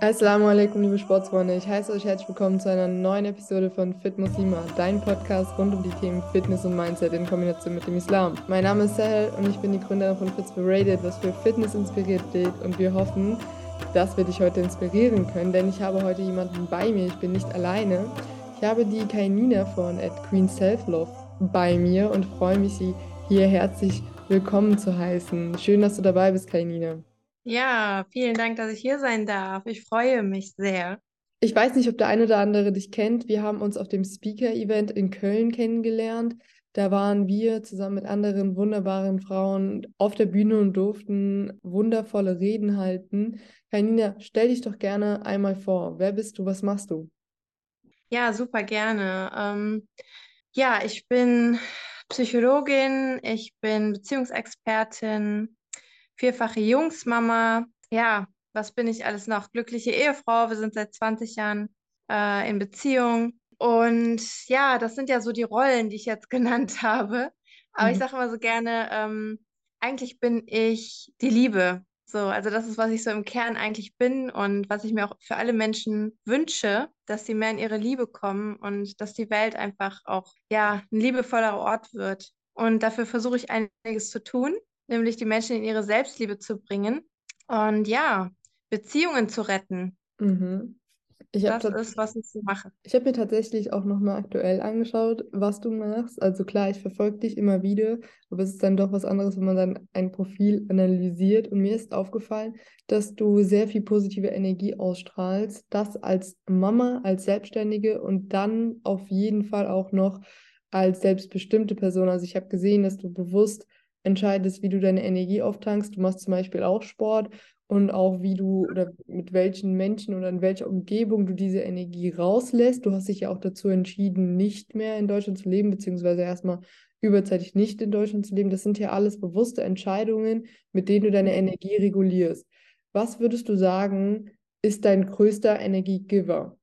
Assalamu alaikum, liebe Sportsfreunde. Ich heiße euch herzlich willkommen zu einer neuen Episode von Fit Muslima, dein Podcast rund um die Themen Fitness und Mindset in Kombination mit dem Islam. Mein Name ist Sahel und ich bin die Gründerin von Fitspirated, was für Fitness inspiriert steht und wir hoffen, dass wir dich heute inspirieren können, denn ich habe heute jemanden bei mir, ich bin nicht alleine. Ich habe die Kainina von at Queen Self Love bei mir und freue mich, sie hier herzlich willkommen zu heißen. Schön, dass du dabei bist, Kainina. Ja, vielen Dank, dass ich hier sein darf. Ich freue mich sehr. Ich weiß nicht, ob der eine oder andere dich kennt. Wir haben uns auf dem Speaker-Event in Köln kennengelernt. Da waren wir zusammen mit anderen wunderbaren Frauen auf der Bühne und durften wundervolle Reden halten. Kanina, stell dich doch gerne einmal vor. Wer bist du? Was machst du? Ja, super gerne. Ähm, ja, ich bin Psychologin, ich bin Beziehungsexpertin, vierfache Jungsmama. Ja, was bin ich alles noch? Glückliche Ehefrau. Wir sind seit 20 Jahren äh, in Beziehung. Und ja, das sind ja so die Rollen, die ich jetzt genannt habe. Aber mhm. ich sage immer so gerne, ähm, eigentlich bin ich die Liebe. So, also das ist, was ich so im Kern eigentlich bin und was ich mir auch für alle Menschen wünsche, dass sie mehr in ihre Liebe kommen und dass die Welt einfach auch, ja, ein liebevoller Ort wird. Und dafür versuche ich einiges zu tun nämlich die Menschen in ihre Selbstliebe zu bringen und ja, Beziehungen zu retten. Mhm. das ist, was ich so mache. Ich habe mir tatsächlich auch nochmal aktuell angeschaut, was du machst. Also klar, ich verfolge dich immer wieder, aber es ist dann doch was anderes, wenn man dann ein Profil analysiert. Und mir ist aufgefallen, dass du sehr viel positive Energie ausstrahlst. Das als Mama, als Selbstständige und dann auf jeden Fall auch noch als selbstbestimmte Person. Also ich habe gesehen, dass du bewusst entscheidest, wie du deine Energie auftankst. Du machst zum Beispiel auch Sport und auch wie du oder mit welchen Menschen oder in welcher Umgebung du diese Energie rauslässt. Du hast dich ja auch dazu entschieden, nicht mehr in Deutschland zu leben, beziehungsweise erstmal überzeitig nicht in Deutschland zu leben. Das sind ja alles bewusste Entscheidungen, mit denen du deine Energie regulierst. Was würdest du sagen, ist dein größter Energiegiver?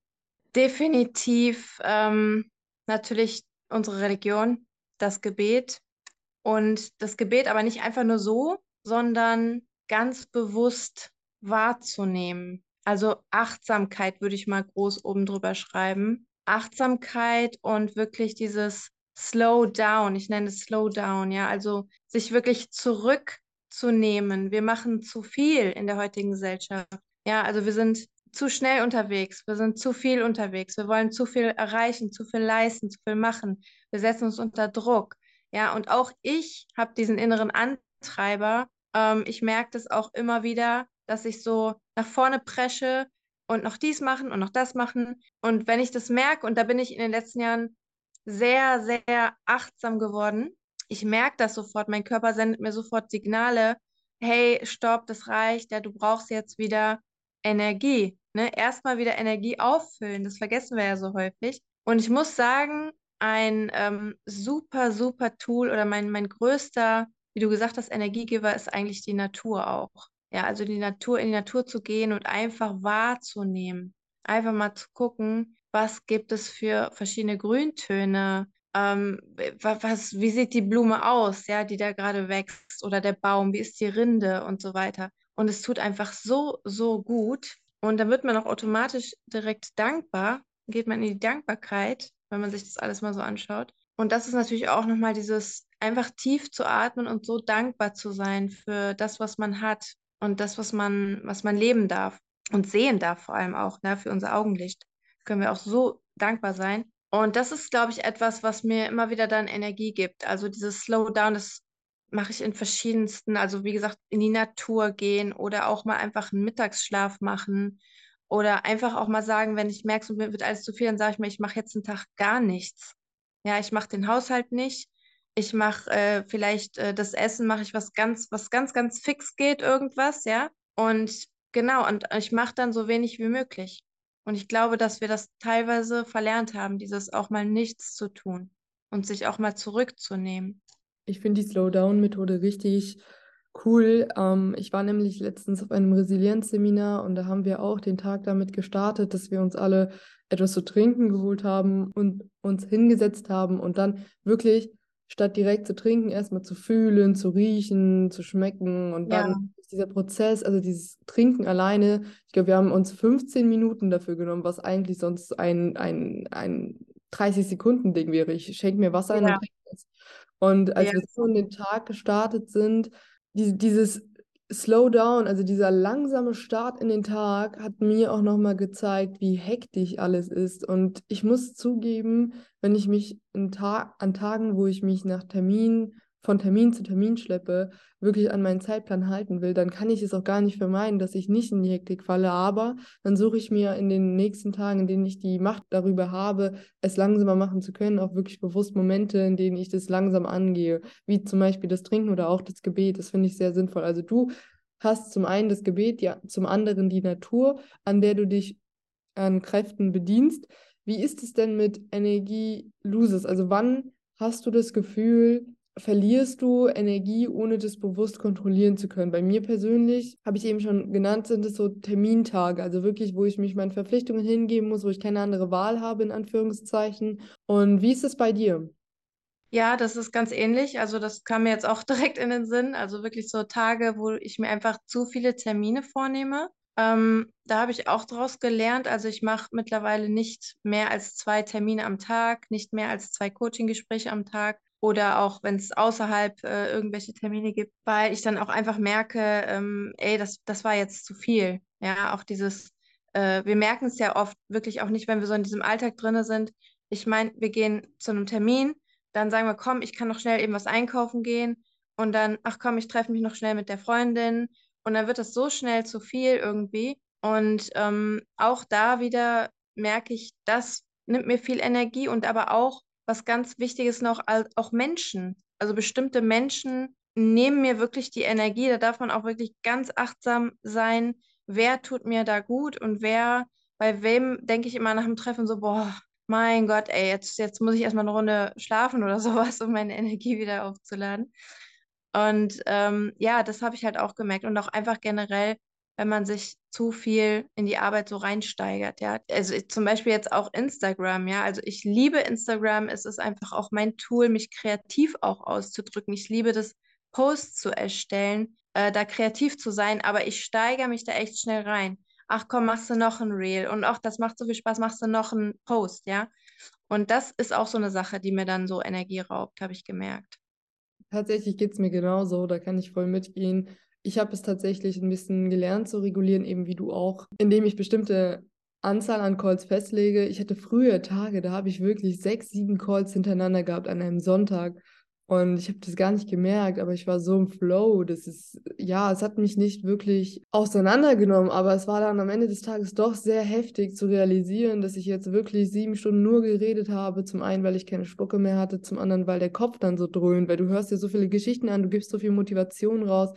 Definitiv ähm, natürlich unsere Religion, das Gebet. Und das Gebet aber nicht einfach nur so, sondern ganz bewusst wahrzunehmen. Also Achtsamkeit würde ich mal groß oben drüber schreiben. Achtsamkeit und wirklich dieses Slow down, ich nenne es Slow down, ja, also sich wirklich zurückzunehmen. Wir machen zu viel in der heutigen Gesellschaft. Ja, also wir sind zu schnell unterwegs, wir sind zu viel unterwegs, wir wollen zu viel erreichen, zu viel leisten, zu viel machen. Wir setzen uns unter Druck. Ja, und auch ich habe diesen inneren Antreiber. Ähm, ich merke das auch immer wieder, dass ich so nach vorne presche und noch dies machen und noch das machen. Und wenn ich das merke, und da bin ich in den letzten Jahren sehr, sehr achtsam geworden, ich merke das sofort, mein Körper sendet mir sofort Signale, hey, stopp, das reicht, ja, du brauchst jetzt wieder Energie. Ne? Erstmal wieder Energie auffüllen, das vergessen wir ja so häufig. Und ich muss sagen, ein ähm, super, super Tool oder mein, mein größter, wie du gesagt hast, Energiegeber ist eigentlich die Natur auch. Ja, also die Natur, in die Natur zu gehen und einfach wahrzunehmen. Einfach mal zu gucken, was gibt es für verschiedene Grüntöne, ähm, was, wie sieht die Blume aus, ja, die da gerade wächst oder der Baum, wie ist die Rinde und so weiter. Und es tut einfach so, so gut. Und dann wird man auch automatisch direkt dankbar, geht man in die Dankbarkeit wenn man sich das alles mal so anschaut. Und das ist natürlich auch nochmal dieses einfach tief zu atmen und so dankbar zu sein für das, was man hat und das, was man, was man leben darf und sehen darf, vor allem auch, ne, für unser Augenlicht. Können wir auch so dankbar sein. Und das ist, glaube ich, etwas, was mir immer wieder dann Energie gibt. Also dieses Slowdown, das mache ich in verschiedensten, also wie gesagt, in die Natur gehen oder auch mal einfach einen Mittagsschlaf machen oder einfach auch mal sagen, wenn ich merke, es wird alles zu viel, dann sage ich mir, ich mache jetzt einen Tag gar nichts. Ja, ich mache den Haushalt nicht. Ich mache äh, vielleicht äh, das Essen, mache ich was ganz, was ganz, ganz fix geht, irgendwas, ja. Und genau, und ich mache dann so wenig wie möglich. Und ich glaube, dass wir das teilweise verlernt haben, dieses auch mal nichts zu tun und sich auch mal zurückzunehmen. Ich finde die Slowdown-Methode richtig Cool. Ähm, ich war nämlich letztens auf einem Resilienzseminar und da haben wir auch den Tag damit gestartet, dass wir uns alle etwas zu trinken geholt haben und uns hingesetzt haben und dann wirklich statt direkt zu trinken, erstmal zu fühlen, zu riechen, zu schmecken und dann ja. dieser Prozess, also dieses Trinken alleine, ich glaube, wir haben uns 15 Minuten dafür genommen, was eigentlich sonst ein, ein, ein 30-Sekunden-Ding wäre. Ich schenke mir Wasser ja. und trinke es. Und als ja. wir so in den Tag gestartet sind, die, dieses Slowdown, also dieser langsame Start in den Tag, hat mir auch nochmal gezeigt, wie hektisch alles ist. Und ich muss zugeben, wenn ich mich Ta an Tagen, wo ich mich nach Termin von Termin zu Termin schleppe, wirklich an meinen Zeitplan halten will, dann kann ich es auch gar nicht vermeiden, dass ich nicht in die Hektik falle. Aber dann suche ich mir in den nächsten Tagen, in denen ich die Macht darüber habe, es langsamer machen zu können, auch wirklich bewusst Momente, in denen ich das langsam angehe, wie zum Beispiel das Trinken oder auch das Gebet. Das finde ich sehr sinnvoll. Also du hast zum einen das Gebet, ja, zum anderen die Natur, an der du dich an Kräften bedienst. Wie ist es denn mit Energie-Loses? Also wann hast du das Gefühl, verlierst du Energie, ohne das bewusst kontrollieren zu können. Bei mir persönlich, habe ich eben schon genannt, sind es so Termintage, also wirklich, wo ich mich meinen Verpflichtungen hingeben muss, wo ich keine andere Wahl habe, in Anführungszeichen. Und wie ist es bei dir? Ja, das ist ganz ähnlich. Also das kam mir jetzt auch direkt in den Sinn. Also wirklich so Tage, wo ich mir einfach zu viele Termine vornehme. Ähm, da habe ich auch daraus gelernt. Also ich mache mittlerweile nicht mehr als zwei Termine am Tag, nicht mehr als zwei Coaching-Gespräche am Tag oder auch wenn es außerhalb äh, irgendwelche Termine gibt, weil ich dann auch einfach merke, ähm, ey, das, das war jetzt zu viel. Ja, auch dieses, äh, wir merken es ja oft wirklich auch nicht, wenn wir so in diesem Alltag drin sind. Ich meine, wir gehen zu einem Termin, dann sagen wir, komm, ich kann noch schnell eben was einkaufen gehen und dann, ach komm, ich treffe mich noch schnell mit der Freundin und dann wird das so schnell zu viel irgendwie. Und ähm, auch da wieder merke ich, das nimmt mir viel Energie und aber auch was ganz wichtig ist noch, auch Menschen. Also bestimmte Menschen nehmen mir wirklich die Energie. Da darf man auch wirklich ganz achtsam sein, wer tut mir da gut und wer, bei wem denke ich immer nach dem Treffen so, boah, mein Gott, ey, jetzt, jetzt muss ich erstmal eine Runde schlafen oder sowas, um meine Energie wieder aufzuladen. Und ähm, ja, das habe ich halt auch gemerkt. Und auch einfach generell wenn man sich zu viel in die Arbeit so reinsteigert, ja. Also ich, zum Beispiel jetzt auch Instagram, ja. Also ich liebe Instagram, es ist einfach auch mein Tool, mich kreativ auch auszudrücken. Ich liebe das, Posts zu erstellen, äh, da kreativ zu sein, aber ich steigere mich da echt schnell rein. Ach komm, machst du noch ein Reel und auch das macht so viel Spaß, machst du noch einen Post, ja. Und das ist auch so eine Sache, die mir dann so Energie raubt, habe ich gemerkt. Tatsächlich geht es mir genauso, da kann ich voll mitgehen. Ich habe es tatsächlich ein bisschen gelernt zu regulieren, eben wie du auch, indem ich bestimmte Anzahl an Calls festlege. Ich hatte früher Tage, da habe ich wirklich sechs, sieben Calls hintereinander gehabt an einem Sonntag. Und ich habe das gar nicht gemerkt, aber ich war so im Flow. Das ist, ja, es hat mich nicht wirklich auseinandergenommen, aber es war dann am Ende des Tages doch sehr heftig zu realisieren, dass ich jetzt wirklich sieben Stunden nur geredet habe. Zum einen, weil ich keine Spucke mehr hatte, zum anderen, weil der Kopf dann so dröhnt, weil du hörst dir so viele Geschichten an, du gibst so viel Motivation raus.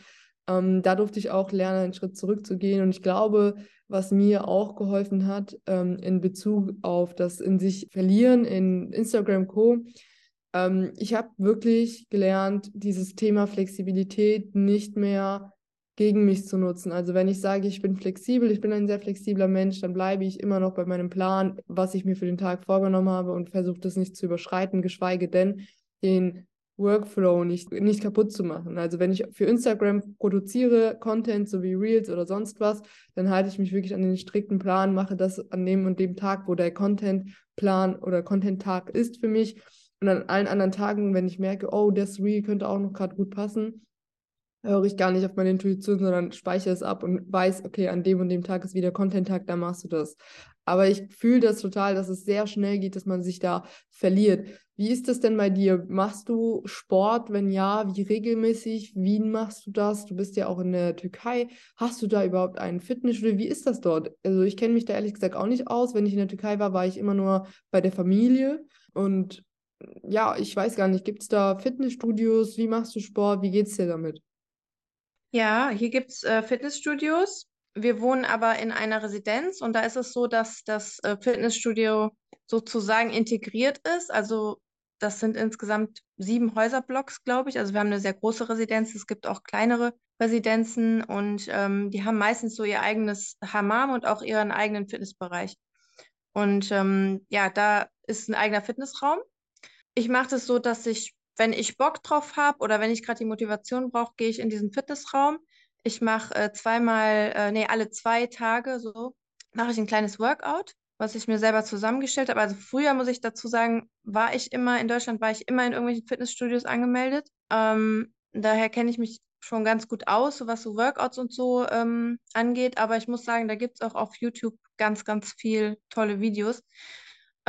Ähm, da durfte ich auch lernen, einen Schritt zurückzugehen. Und ich glaube, was mir auch geholfen hat ähm, in Bezug auf das in sich verlieren in Instagram Co. Ähm, ich habe wirklich gelernt, dieses Thema Flexibilität nicht mehr gegen mich zu nutzen. Also wenn ich sage, ich bin flexibel, ich bin ein sehr flexibler Mensch, dann bleibe ich immer noch bei meinem Plan, was ich mir für den Tag vorgenommen habe und versuche das nicht zu überschreiten, geschweige denn den Workflow nicht, nicht kaputt zu machen. Also wenn ich für Instagram produziere, Content, so wie Reels oder sonst was, dann halte ich mich wirklich an den strikten Plan, mache das an dem und dem Tag, wo der Content-Plan oder Content-Tag ist für mich. Und an allen anderen Tagen, wenn ich merke, oh, das Reel könnte auch noch gerade gut passen, höre ich gar nicht auf meine Intuition, sondern speichere es ab und weiß, okay, an dem und dem Tag ist wieder Content-Tag, da machst du das. Aber ich fühle das total, dass es sehr schnell geht, dass man sich da verliert. Wie ist das denn bei dir? Machst du Sport? Wenn ja, wie regelmäßig? Wie machst du das? Du bist ja auch in der Türkei. Hast du da überhaupt einen Fitnessstudio? Wie ist das dort? Also ich kenne mich da ehrlich gesagt auch nicht aus. Wenn ich in der Türkei war, war ich immer nur bei der Familie. Und ja, ich weiß gar nicht, gibt es da Fitnessstudios? Wie machst du Sport? Wie geht es dir damit? Ja, hier gibt es äh, Fitnessstudios. Wir wohnen aber in einer Residenz und da ist es so, dass das äh, Fitnessstudio sozusagen integriert ist. Also das sind insgesamt sieben Häuserblocks, glaube ich. Also wir haben eine sehr große Residenz. Es gibt auch kleinere Residenzen und ähm, die haben meistens so ihr eigenes Hammam und auch ihren eigenen Fitnessbereich. Und ähm, ja, da ist ein eigener Fitnessraum. Ich mache das so, dass ich, wenn ich Bock drauf habe oder wenn ich gerade die Motivation brauche, gehe ich in diesen Fitnessraum. Ich mache äh, zweimal, äh, nee, alle zwei Tage so, mache ich ein kleines Workout, was ich mir selber zusammengestellt habe. Also früher muss ich dazu sagen, war ich immer in Deutschland, war ich immer in irgendwelchen Fitnessstudios angemeldet. Ähm, daher kenne ich mich schon ganz gut aus, was so Workouts und so ähm, angeht. Aber ich muss sagen, da gibt es auch auf YouTube ganz, ganz viel tolle Videos.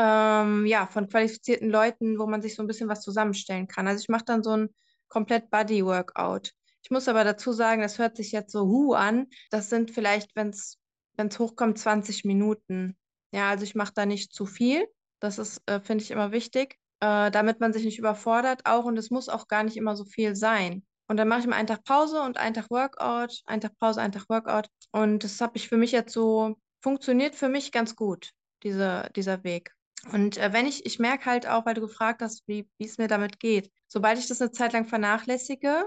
Ähm, ja, von qualifizierten Leuten, wo man sich so ein bisschen was zusammenstellen kann. Also ich mache dann so ein komplett Body-Workout. Ich muss aber dazu sagen, das hört sich jetzt so hu an. Das sind vielleicht, wenn es hochkommt, 20 Minuten. Ja, also ich mache da nicht zu viel. Das ist, äh, finde ich, immer wichtig, äh, damit man sich nicht überfordert auch. Und es muss auch gar nicht immer so viel sein. Und dann mache ich mal einen Tag Pause und einen Tag Workout, einen Tag Pause, einen Tag Workout. Und das habe ich für mich jetzt so, funktioniert für mich ganz gut, diese, dieser Weg. Und äh, wenn ich, ich merke halt auch, weil du gefragt hast, wie es mir damit geht, sobald ich das eine Zeit lang vernachlässige,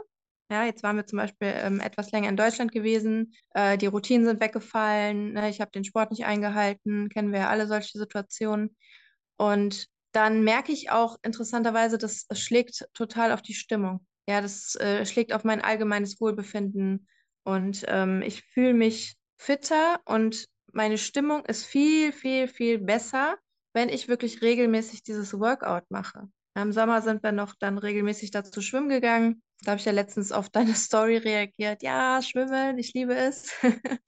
ja, jetzt waren wir zum Beispiel ähm, etwas länger in Deutschland gewesen, äh, die Routinen sind weggefallen, ne, ich habe den Sport nicht eingehalten, kennen wir ja alle solche Situationen. Und dann merke ich auch interessanterweise, das schlägt total auf die Stimmung. Ja, das äh, schlägt auf mein allgemeines Wohlbefinden. Und ähm, ich fühle mich fitter und meine Stimmung ist viel, viel, viel besser, wenn ich wirklich regelmäßig dieses Workout mache. Im Sommer sind wir noch dann regelmäßig dazu schwimmen gegangen. Da habe ich ja letztens auf deine Story reagiert. Ja, schwimmen, ich liebe es.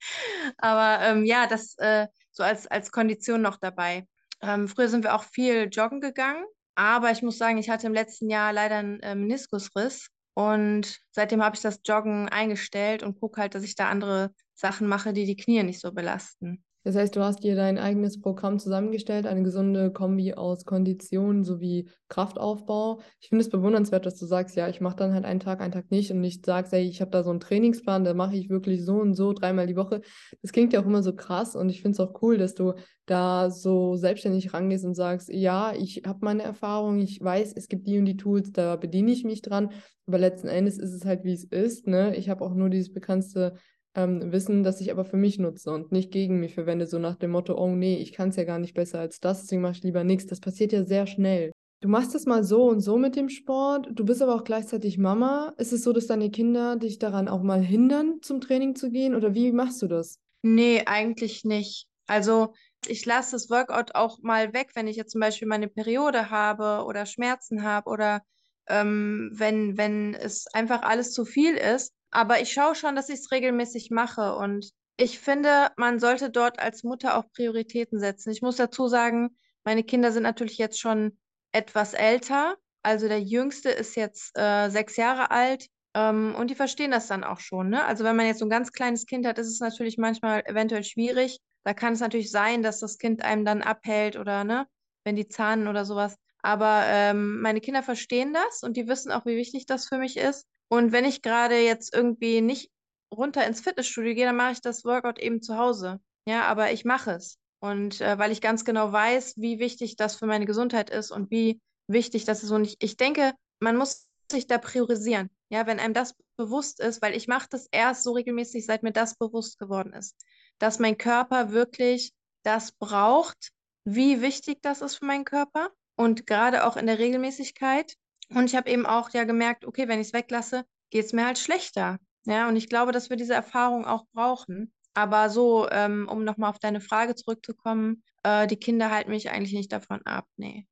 Aber ähm, ja, das äh, so als, als Kondition noch dabei. Ähm, früher sind wir auch viel joggen gegangen. Aber ich muss sagen, ich hatte im letzten Jahr leider einen äh, Meniskusriss und seitdem habe ich das Joggen eingestellt und gucke halt, dass ich da andere Sachen mache, die die Knie nicht so belasten. Das heißt, du hast dir dein eigenes Programm zusammengestellt, eine gesunde Kombi aus Kondition sowie Kraftaufbau. Ich finde es bewundernswert, dass du sagst, ja, ich mache dann halt einen Tag, einen Tag nicht und nicht sagst, ey, ich habe da so einen Trainingsplan, da mache ich wirklich so und so dreimal die Woche. Das klingt ja auch immer so krass und ich finde es auch cool, dass du da so selbstständig rangehst und sagst, ja, ich habe meine Erfahrung, ich weiß, es gibt die und die Tools, da bediene ich mich dran, aber letzten Endes ist es halt, wie es ist. Ne? Ich habe auch nur dieses bekannte ähm, Wissen, das ich aber für mich nutze und nicht gegen mich verwende, so nach dem Motto, oh nee, ich kann es ja gar nicht besser als das, deswegen mache ich lieber nichts. Das passiert ja sehr schnell. Du machst das mal so und so mit dem Sport, du bist aber auch gleichzeitig Mama. Ist es so, dass deine Kinder dich daran auch mal hindern, zum Training zu gehen oder wie machst du das? Nee, eigentlich nicht. Also ich lasse das Workout auch mal weg, wenn ich jetzt zum Beispiel meine Periode habe oder Schmerzen habe oder ähm, wenn, wenn es einfach alles zu viel ist, aber ich schaue schon, dass ich es regelmäßig mache. Und ich finde, man sollte dort als Mutter auch Prioritäten setzen. Ich muss dazu sagen, meine Kinder sind natürlich jetzt schon etwas älter. Also der Jüngste ist jetzt äh, sechs Jahre alt. Ähm, und die verstehen das dann auch schon. Ne? Also wenn man jetzt so ein ganz kleines Kind hat, ist es natürlich manchmal eventuell schwierig. Da kann es natürlich sein, dass das Kind einem dann abhält oder ne, wenn die zahnen oder sowas. Aber ähm, meine Kinder verstehen das und die wissen auch, wie wichtig das für mich ist. Und wenn ich gerade jetzt irgendwie nicht runter ins Fitnessstudio gehe, dann mache ich das Workout eben zu Hause. Ja, aber ich mache es. Und äh, weil ich ganz genau weiß, wie wichtig das für meine Gesundheit ist und wie wichtig das ist. Und ich, ich denke, man muss sich da priorisieren. Ja, wenn einem das bewusst ist, weil ich mache das erst so regelmäßig, seit mir das bewusst geworden ist, dass mein Körper wirklich das braucht, wie wichtig das ist für meinen Körper und gerade auch in der Regelmäßigkeit und ich habe eben auch ja gemerkt, okay, wenn ich es weglasse, geht es mir halt schlechter. Ja, und ich glaube, dass wir diese Erfahrung auch brauchen. Aber so, ähm, um nochmal auf deine Frage zurückzukommen, äh, die Kinder halten mich eigentlich nicht davon ab, nee.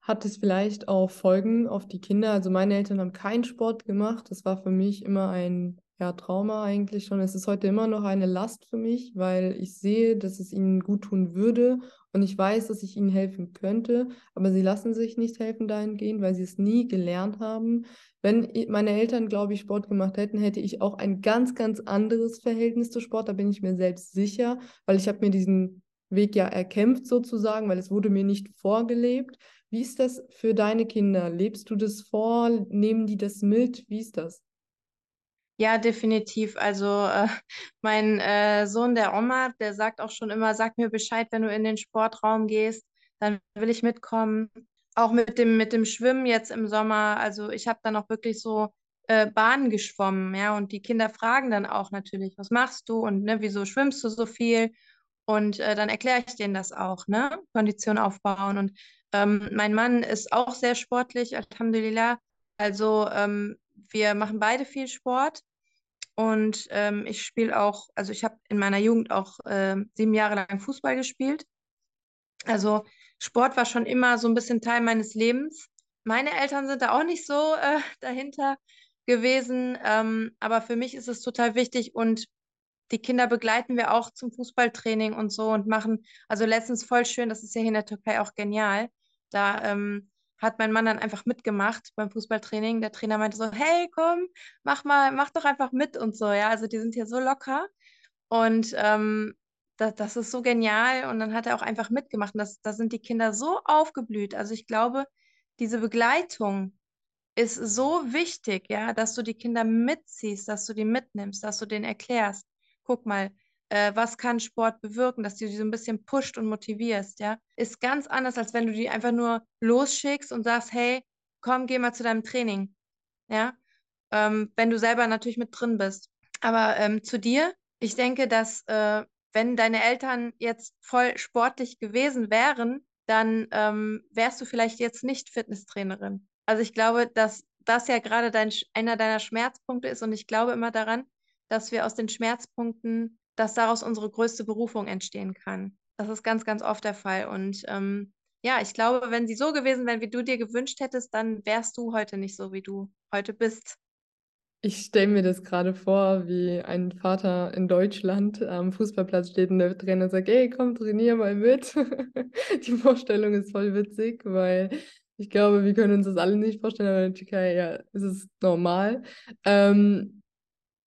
Hat es vielleicht auch Folgen auf die Kinder? Also meine Eltern haben keinen Sport gemacht. Das war für mich immer ein ja, Trauma eigentlich schon. Es ist heute immer noch eine Last für mich, weil ich sehe, dass es ihnen gut tun würde und ich weiß, dass ich ihnen helfen könnte, aber sie lassen sich nicht helfen dahingehend, weil sie es nie gelernt haben. Wenn meine Eltern, glaube ich, Sport gemacht hätten, hätte ich auch ein ganz, ganz anderes Verhältnis zu Sport. Da bin ich mir selbst sicher, weil ich habe mir diesen Weg ja erkämpft sozusagen, weil es wurde mir nicht vorgelebt. Wie ist das für deine Kinder? Lebst du das vor? Nehmen die das mit? Wie ist das? Ja, definitiv. Also äh, mein äh, Sohn, der Omar, der sagt auch schon immer, sag mir Bescheid, wenn du in den Sportraum gehst, dann will ich mitkommen. Auch mit dem, mit dem Schwimmen jetzt im Sommer. Also ich habe dann auch wirklich so äh, Bahnen geschwommen, ja. Und die Kinder fragen dann auch natürlich, was machst du und ne, wieso schwimmst du so viel? Und äh, dann erkläre ich denen das auch, ne? Kondition aufbauen. Und ähm, mein Mann ist auch sehr sportlich, Alhamdulillah. Also ähm, wir machen beide viel Sport. und ähm, ich spiele auch, also ich habe in meiner Jugend auch äh, sieben Jahre lang Fußball gespielt. Also Sport war schon immer so ein bisschen Teil meines Lebens. Meine Eltern sind da auch nicht so äh, dahinter gewesen, ähm, aber für mich ist es total wichtig und die Kinder begleiten wir auch zum Fußballtraining und so und machen, also letztens voll schön, das ist ja hier in der Türkei auch genial. Da ähm, hat mein Mann dann einfach mitgemacht beim Fußballtraining. Der Trainer meinte so, hey, komm, mach mal, mach doch einfach mit und so, ja. Also die sind hier so locker. Und ähm, das, das ist so genial. Und dann hat er auch einfach mitgemacht. Und das, da sind die Kinder so aufgeblüht. Also ich glaube, diese Begleitung ist so wichtig, ja, dass du die Kinder mitziehst, dass du die mitnimmst, dass du denen erklärst, guck mal, äh, was kann Sport bewirken, dass du die so ein bisschen pusht und motivierst, ja, ist ganz anders, als wenn du die einfach nur losschickst und sagst, hey, komm, geh mal zu deinem Training, ja, ähm, wenn du selber natürlich mit drin bist. Aber ähm, zu dir, ich denke, dass äh, wenn deine Eltern jetzt voll sportlich gewesen wären, dann ähm, wärst du vielleicht jetzt nicht Fitnesstrainerin. Also ich glaube, dass das ja gerade dein, einer deiner Schmerzpunkte ist und ich glaube immer daran, dass wir aus den Schmerzpunkten, dass daraus unsere größte Berufung entstehen kann. Das ist ganz, ganz oft der Fall. Und ähm, ja, ich glaube, wenn sie so gewesen wären, wie du dir gewünscht hättest, dann wärst du heute nicht so, wie du heute bist. Ich stelle mir das gerade vor, wie ein Vater in Deutschland am Fußballplatz steht und der Trainer sagt, ey, komm, trainier mal mit. Die Vorstellung ist voll witzig, weil ich glaube, wir können uns das alle nicht vorstellen, aber in der Türkei ja, ist es normal. Ähm,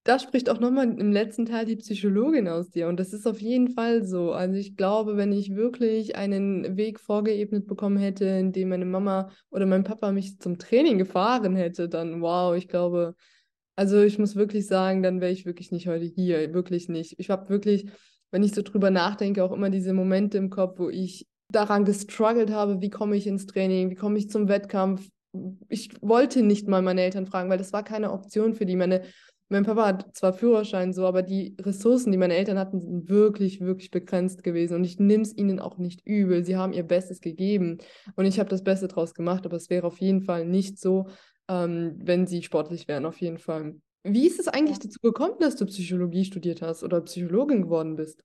da spricht auch nochmal im letzten Teil die Psychologin aus dir. Und das ist auf jeden Fall so. Also ich glaube, wenn ich wirklich einen Weg vorgeebnet bekommen hätte, in dem meine Mama oder mein Papa mich zum Training gefahren hätte, dann wow, ich glaube, also ich muss wirklich sagen, dann wäre ich wirklich nicht heute hier. Wirklich nicht. Ich habe wirklich, wenn ich so drüber nachdenke, auch immer diese Momente im Kopf, wo ich daran gestruggelt habe, wie komme ich ins Training, wie komme ich zum Wettkampf. Ich wollte nicht mal meine Eltern fragen, weil das war keine Option für die. Meine mein Papa hat zwar Führerschein so, aber die Ressourcen, die meine Eltern hatten, sind wirklich, wirklich begrenzt gewesen. Und ich nehme es ihnen auch nicht übel. Sie haben ihr Bestes gegeben und ich habe das Beste draus gemacht, aber es wäre auf jeden Fall nicht so, ähm, wenn sie sportlich wären, auf jeden Fall. Wie ist es eigentlich dazu gekommen, dass du Psychologie studiert hast oder Psychologin geworden bist?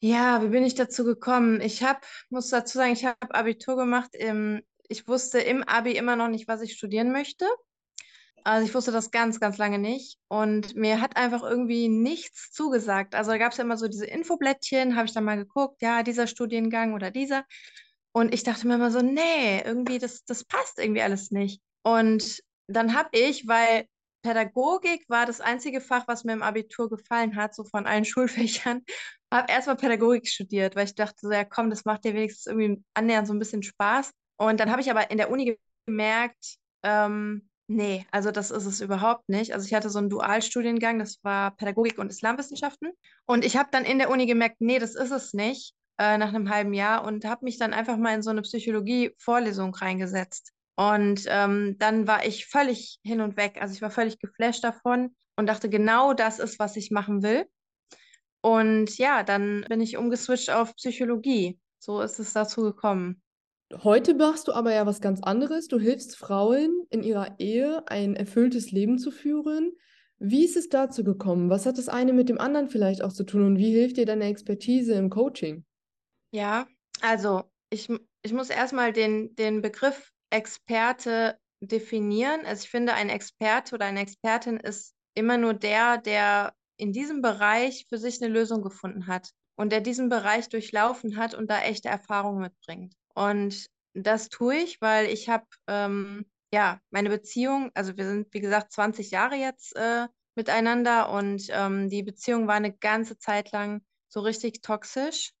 Ja, wie bin ich dazu gekommen? Ich habe, muss dazu sagen, ich habe Abitur gemacht. Im, ich wusste im Abi immer noch nicht, was ich studieren möchte. Also ich wusste das ganz, ganz lange nicht. Und mir hat einfach irgendwie nichts zugesagt. Also da gab es ja immer so diese Infoblättchen, habe ich dann mal geguckt, ja, dieser Studiengang oder dieser. Und ich dachte mir immer so, nee, irgendwie, das, das passt irgendwie alles nicht. Und dann habe ich, weil Pädagogik war das einzige Fach, was mir im Abitur gefallen hat, so von allen Schulfächern, habe erstmal Pädagogik studiert, weil ich dachte so, ja komm, das macht dir wenigstens irgendwie annähernd so ein bisschen Spaß. Und dann habe ich aber in der Uni gemerkt, ähm, Nee, also das ist es überhaupt nicht. Also ich hatte so einen Dualstudiengang, das war Pädagogik und Islamwissenschaften. Und ich habe dann in der Uni gemerkt, nee, das ist es nicht, äh, nach einem halben Jahr und habe mich dann einfach mal in so eine Psychologie-Vorlesung reingesetzt. Und ähm, dann war ich völlig hin und weg. Also ich war völlig geflasht davon und dachte, genau das ist, was ich machen will. Und ja, dann bin ich umgeswitcht auf Psychologie. So ist es dazu gekommen. Heute machst du aber ja was ganz anderes. Du hilfst Frauen in ihrer Ehe ein erfülltes Leben zu führen. Wie ist es dazu gekommen? Was hat das eine mit dem anderen vielleicht auch zu tun und wie hilft dir deine Expertise im Coaching? Ja, also ich, ich muss erstmal den, den Begriff Experte definieren. Also ich finde, ein Experte oder eine Expertin ist immer nur der, der in diesem Bereich für sich eine Lösung gefunden hat und der diesen Bereich durchlaufen hat und da echte Erfahrungen mitbringt. Und das tue ich, weil ich habe ähm, ja meine Beziehung, also wir sind wie gesagt 20 Jahre jetzt äh, miteinander und ähm, die Beziehung war eine ganze Zeit lang so richtig toxisch.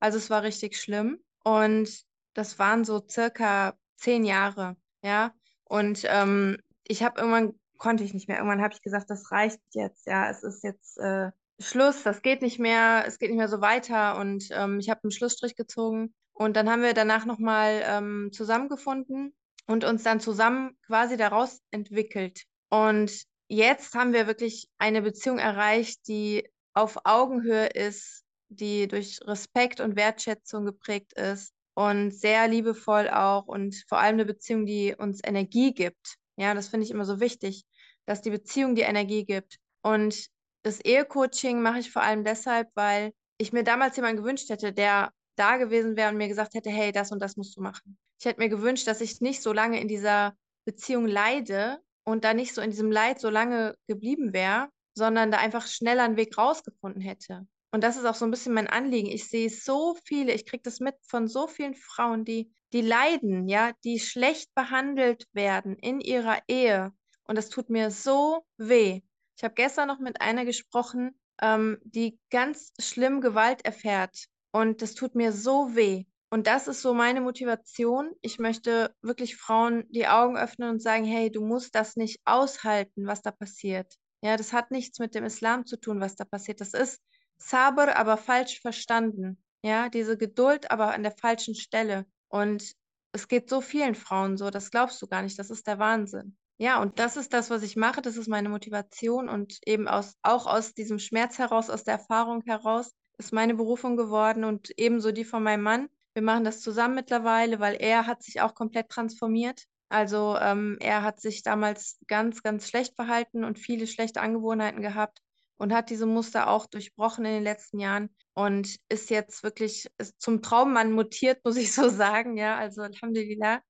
Also es war richtig schlimm und das waren so circa zehn Jahre, ja. Und ähm, ich habe irgendwann konnte ich nicht mehr. Irgendwann habe ich gesagt, das reicht jetzt, ja, es ist jetzt äh, Schluss, das geht nicht mehr, es geht nicht mehr so weiter und ähm, ich habe einen Schlussstrich gezogen und dann haben wir danach nochmal ähm, zusammengefunden und uns dann zusammen quasi daraus entwickelt. Und jetzt haben wir wirklich eine Beziehung erreicht, die auf Augenhöhe ist, die durch Respekt und Wertschätzung geprägt ist und sehr liebevoll auch und vor allem eine Beziehung, die uns Energie gibt. Ja, das finde ich immer so wichtig, dass die Beziehung die Energie gibt. Und das Ehecoaching mache ich vor allem deshalb, weil ich mir damals jemanden gewünscht hätte, der da gewesen wäre und mir gesagt hätte, hey, das und das musst du machen. Ich hätte mir gewünscht, dass ich nicht so lange in dieser Beziehung leide und da nicht so in diesem Leid so lange geblieben wäre, sondern da einfach schneller einen Weg rausgefunden hätte. Und das ist auch so ein bisschen mein Anliegen. Ich sehe so viele, ich kriege das mit von so vielen Frauen, die, die leiden, ja, die schlecht behandelt werden in ihrer Ehe. Und das tut mir so weh. Ich habe gestern noch mit einer gesprochen, ähm, die ganz schlimm Gewalt erfährt. Und das tut mir so weh. Und das ist so meine Motivation. Ich möchte wirklich Frauen die Augen öffnen und sagen, hey, du musst das nicht aushalten, was da passiert. Ja, das hat nichts mit dem Islam zu tun, was da passiert. Das ist Sabr, aber falsch verstanden. Ja, diese Geduld, aber an der falschen Stelle. Und es geht so vielen Frauen so, das glaubst du gar nicht. Das ist der Wahnsinn. Ja, und das ist das, was ich mache. Das ist meine Motivation und eben aus, auch aus diesem Schmerz heraus, aus der Erfahrung heraus, ist meine Berufung geworden und ebenso die von meinem Mann. Wir machen das zusammen mittlerweile, weil er hat sich auch komplett transformiert. Also ähm, er hat sich damals ganz, ganz schlecht verhalten und viele schlechte Angewohnheiten gehabt und hat diese Muster auch durchbrochen in den letzten Jahren und ist jetzt wirklich zum Traummann mutiert, muss ich so sagen. Ja, also Alhamdulillah.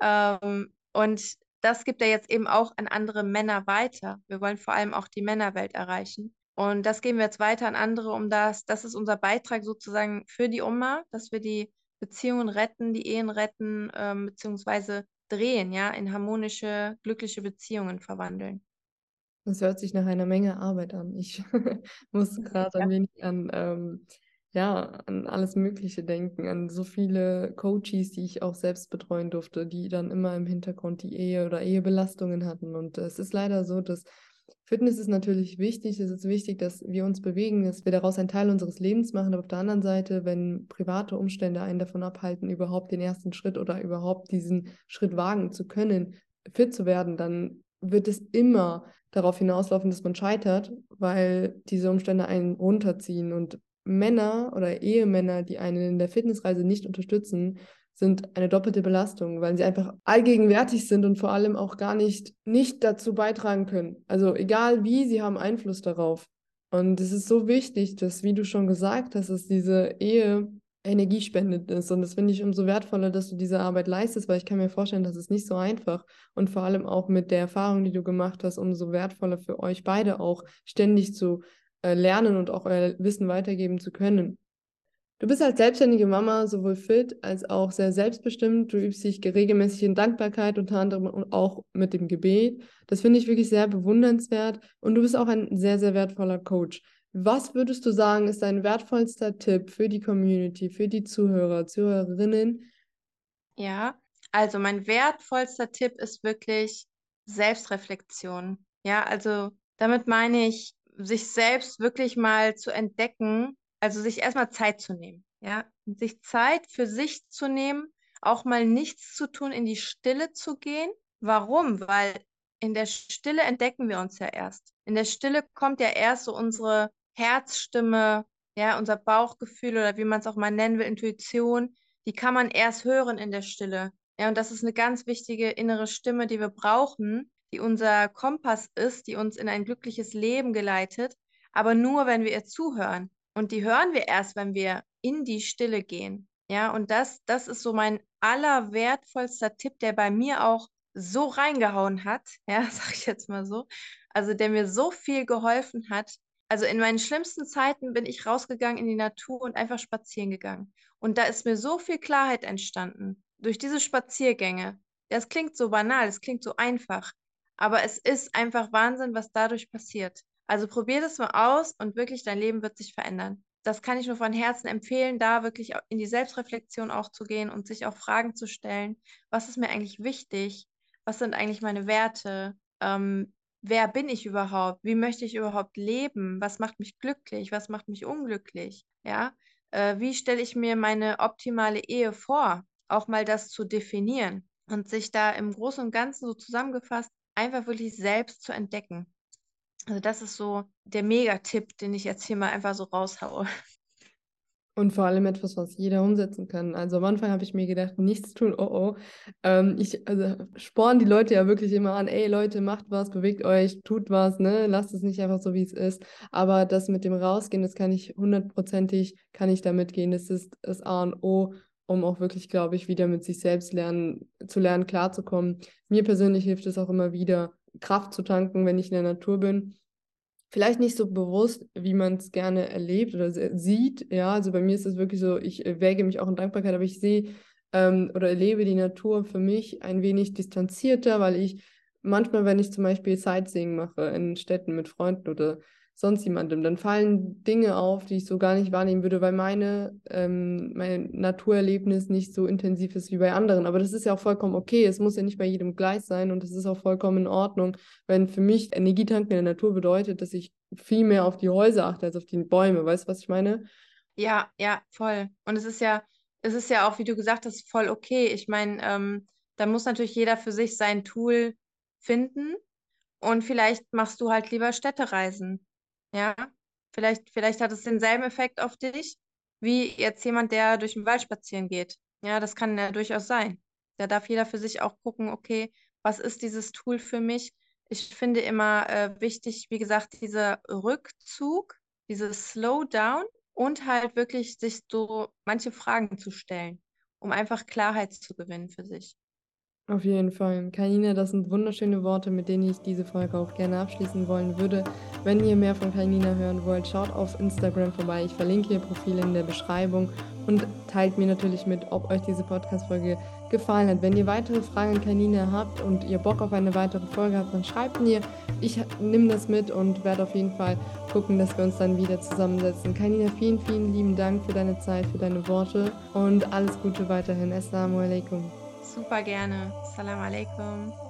Ähm, und das gibt er jetzt eben auch an andere Männer weiter. Wir wollen vor allem auch die Männerwelt erreichen. Und das geben wir jetzt weiter an andere, um das, das ist unser Beitrag sozusagen für die Oma, dass wir die Beziehungen retten, die Ehen retten, ähm, beziehungsweise drehen, ja, in harmonische, glückliche Beziehungen verwandeln. Das hört sich nach einer Menge Arbeit an. Ich muss gerade ein wenig an ähm, ja, an alles Mögliche denken, an so viele Coaches, die ich auch selbst betreuen durfte, die dann immer im Hintergrund die Ehe oder Ehebelastungen hatten. Und es ist leider so, dass Fitness ist natürlich wichtig. Es ist wichtig, dass wir uns bewegen, dass wir daraus einen Teil unseres Lebens machen. Aber auf der anderen Seite, wenn private Umstände einen davon abhalten, überhaupt den ersten Schritt oder überhaupt diesen Schritt wagen zu können, fit zu werden, dann wird es immer darauf hinauslaufen, dass man scheitert, weil diese Umstände einen runterziehen. Und Männer oder Ehemänner, die einen in der Fitnessreise nicht unterstützen, sind eine doppelte Belastung, weil sie einfach allgegenwärtig sind und vor allem auch gar nicht, nicht dazu beitragen können. Also egal wie, sie haben Einfluss darauf. Und es ist so wichtig, dass, wie du schon gesagt hast, dass diese Ehe energiespendend ist. Und das finde ich umso wertvoller, dass du diese Arbeit leistest, weil ich kann mir vorstellen, dass es nicht so einfach und vor allem auch mit der Erfahrung, die du gemacht hast, umso wertvoller für euch beide auch ständig zu äh, lernen und auch euer Wissen weitergeben zu können. Du bist als selbstständige Mama sowohl fit als auch sehr selbstbestimmt. Du übst dich regelmäßig in Dankbarkeit, unter anderem auch mit dem Gebet. Das finde ich wirklich sehr bewundernswert. Und du bist auch ein sehr, sehr wertvoller Coach. Was würdest du sagen, ist dein wertvollster Tipp für die Community, für die Zuhörer, Zuhörerinnen? Ja, also mein wertvollster Tipp ist wirklich Selbstreflexion. Ja, also damit meine ich, sich selbst wirklich mal zu entdecken, also sich erstmal Zeit zu nehmen, ja, sich Zeit für sich zu nehmen, auch mal nichts zu tun, in die Stille zu gehen. Warum? Weil in der Stille entdecken wir uns ja erst. In der Stille kommt ja erst so unsere Herzstimme, ja, unser Bauchgefühl oder wie man es auch mal nennen will, Intuition, die kann man erst hören in der Stille. Ja, und das ist eine ganz wichtige innere Stimme, die wir brauchen, die unser Kompass ist, die uns in ein glückliches Leben geleitet, aber nur, wenn wir ihr zuhören. Und die hören wir erst, wenn wir in die Stille gehen. Ja, und das, das ist so mein allerwertvollster Tipp, der bei mir auch so reingehauen hat, ja, sag ich jetzt mal so, also der mir so viel geholfen hat. Also in meinen schlimmsten Zeiten bin ich rausgegangen in die Natur und einfach spazieren gegangen. Und da ist mir so viel Klarheit entstanden durch diese Spaziergänge. Das klingt so banal, es klingt so einfach, aber es ist einfach Wahnsinn, was dadurch passiert. Also probier das mal aus und wirklich dein Leben wird sich verändern. Das kann ich nur von Herzen empfehlen, da wirklich in die Selbstreflexion auch zu gehen und sich auch Fragen zu stellen. Was ist mir eigentlich wichtig? Was sind eigentlich meine Werte? Ähm, wer bin ich überhaupt? Wie möchte ich überhaupt leben? Was macht mich glücklich? Was macht mich unglücklich? Ja, äh, wie stelle ich mir meine optimale Ehe vor? Auch mal das zu definieren und sich da im Großen und Ganzen so zusammengefasst einfach wirklich selbst zu entdecken. Also das ist so der Megatipp, den ich jetzt hier mal einfach so raushaue. Und vor allem etwas, was jeder umsetzen kann. Also am Anfang habe ich mir gedacht, nichts tun, oh oh. Ähm, ich also, sporn die Leute ja wirklich immer an, ey Leute, macht was, bewegt euch, tut was, ne? Lasst es nicht einfach so, wie es ist. Aber das mit dem Rausgehen, das kann ich hundertprozentig, kann ich damit gehen. Das ist das A und O, um auch wirklich, glaube ich, wieder mit sich selbst lernen, zu lernen, klarzukommen. Mir persönlich hilft es auch immer wieder, Kraft zu tanken, wenn ich in der Natur bin vielleicht nicht so bewusst, wie man es gerne erlebt oder sieht. Ja, also bei mir ist es wirklich so, ich äh, wäge mich auch in Dankbarkeit, aber ich sehe ähm, oder erlebe die Natur für mich ein wenig distanzierter, weil ich manchmal, wenn ich zum Beispiel Sightseeing mache in Städten mit Freunden oder sonst jemandem. Dann fallen Dinge auf, die ich so gar nicht wahrnehmen würde, weil meine, ähm, mein Naturerlebnis nicht so intensiv ist wie bei anderen. Aber das ist ja auch vollkommen okay. Es muss ja nicht bei jedem gleich sein und es ist auch vollkommen in Ordnung, wenn für mich Energietanken in der Natur bedeutet, dass ich viel mehr auf die Häuser achte als auf die Bäume. Weißt du, was ich meine? Ja, ja, voll. Und es ist ja, es ist ja auch, wie du gesagt hast, voll okay. Ich meine, ähm, da muss natürlich jeder für sich sein Tool finden. Und vielleicht machst du halt lieber Städtereisen. Ja, vielleicht, vielleicht hat es denselben Effekt auf dich, wie jetzt jemand, der durch den Wald spazieren geht. Ja, das kann ja durchaus sein. Da darf jeder für sich auch gucken, okay, was ist dieses Tool für mich? Ich finde immer äh, wichtig, wie gesagt, dieser Rückzug, dieses Slowdown und halt wirklich sich so manche Fragen zu stellen, um einfach Klarheit zu gewinnen für sich. Auf jeden Fall. Kanina, das sind wunderschöne Worte, mit denen ich diese Folge auch gerne abschließen wollen würde. Wenn ihr mehr von Kanina hören wollt, schaut auf Instagram vorbei. Ich verlinke ihr Profil in der Beschreibung und teilt mir natürlich mit, ob euch diese Podcast-Folge gefallen hat. Wenn ihr weitere Fragen an Kanina habt und ihr Bock auf eine weitere Folge habt, dann schreibt mir. Ich nehme das mit und werde auf jeden Fall gucken, dass wir uns dann wieder zusammensetzen. Kanina, vielen, vielen lieben Dank für deine Zeit, für deine Worte und alles Gute weiterhin. Assalamu alaikum. Super gerne. Salam alaikum.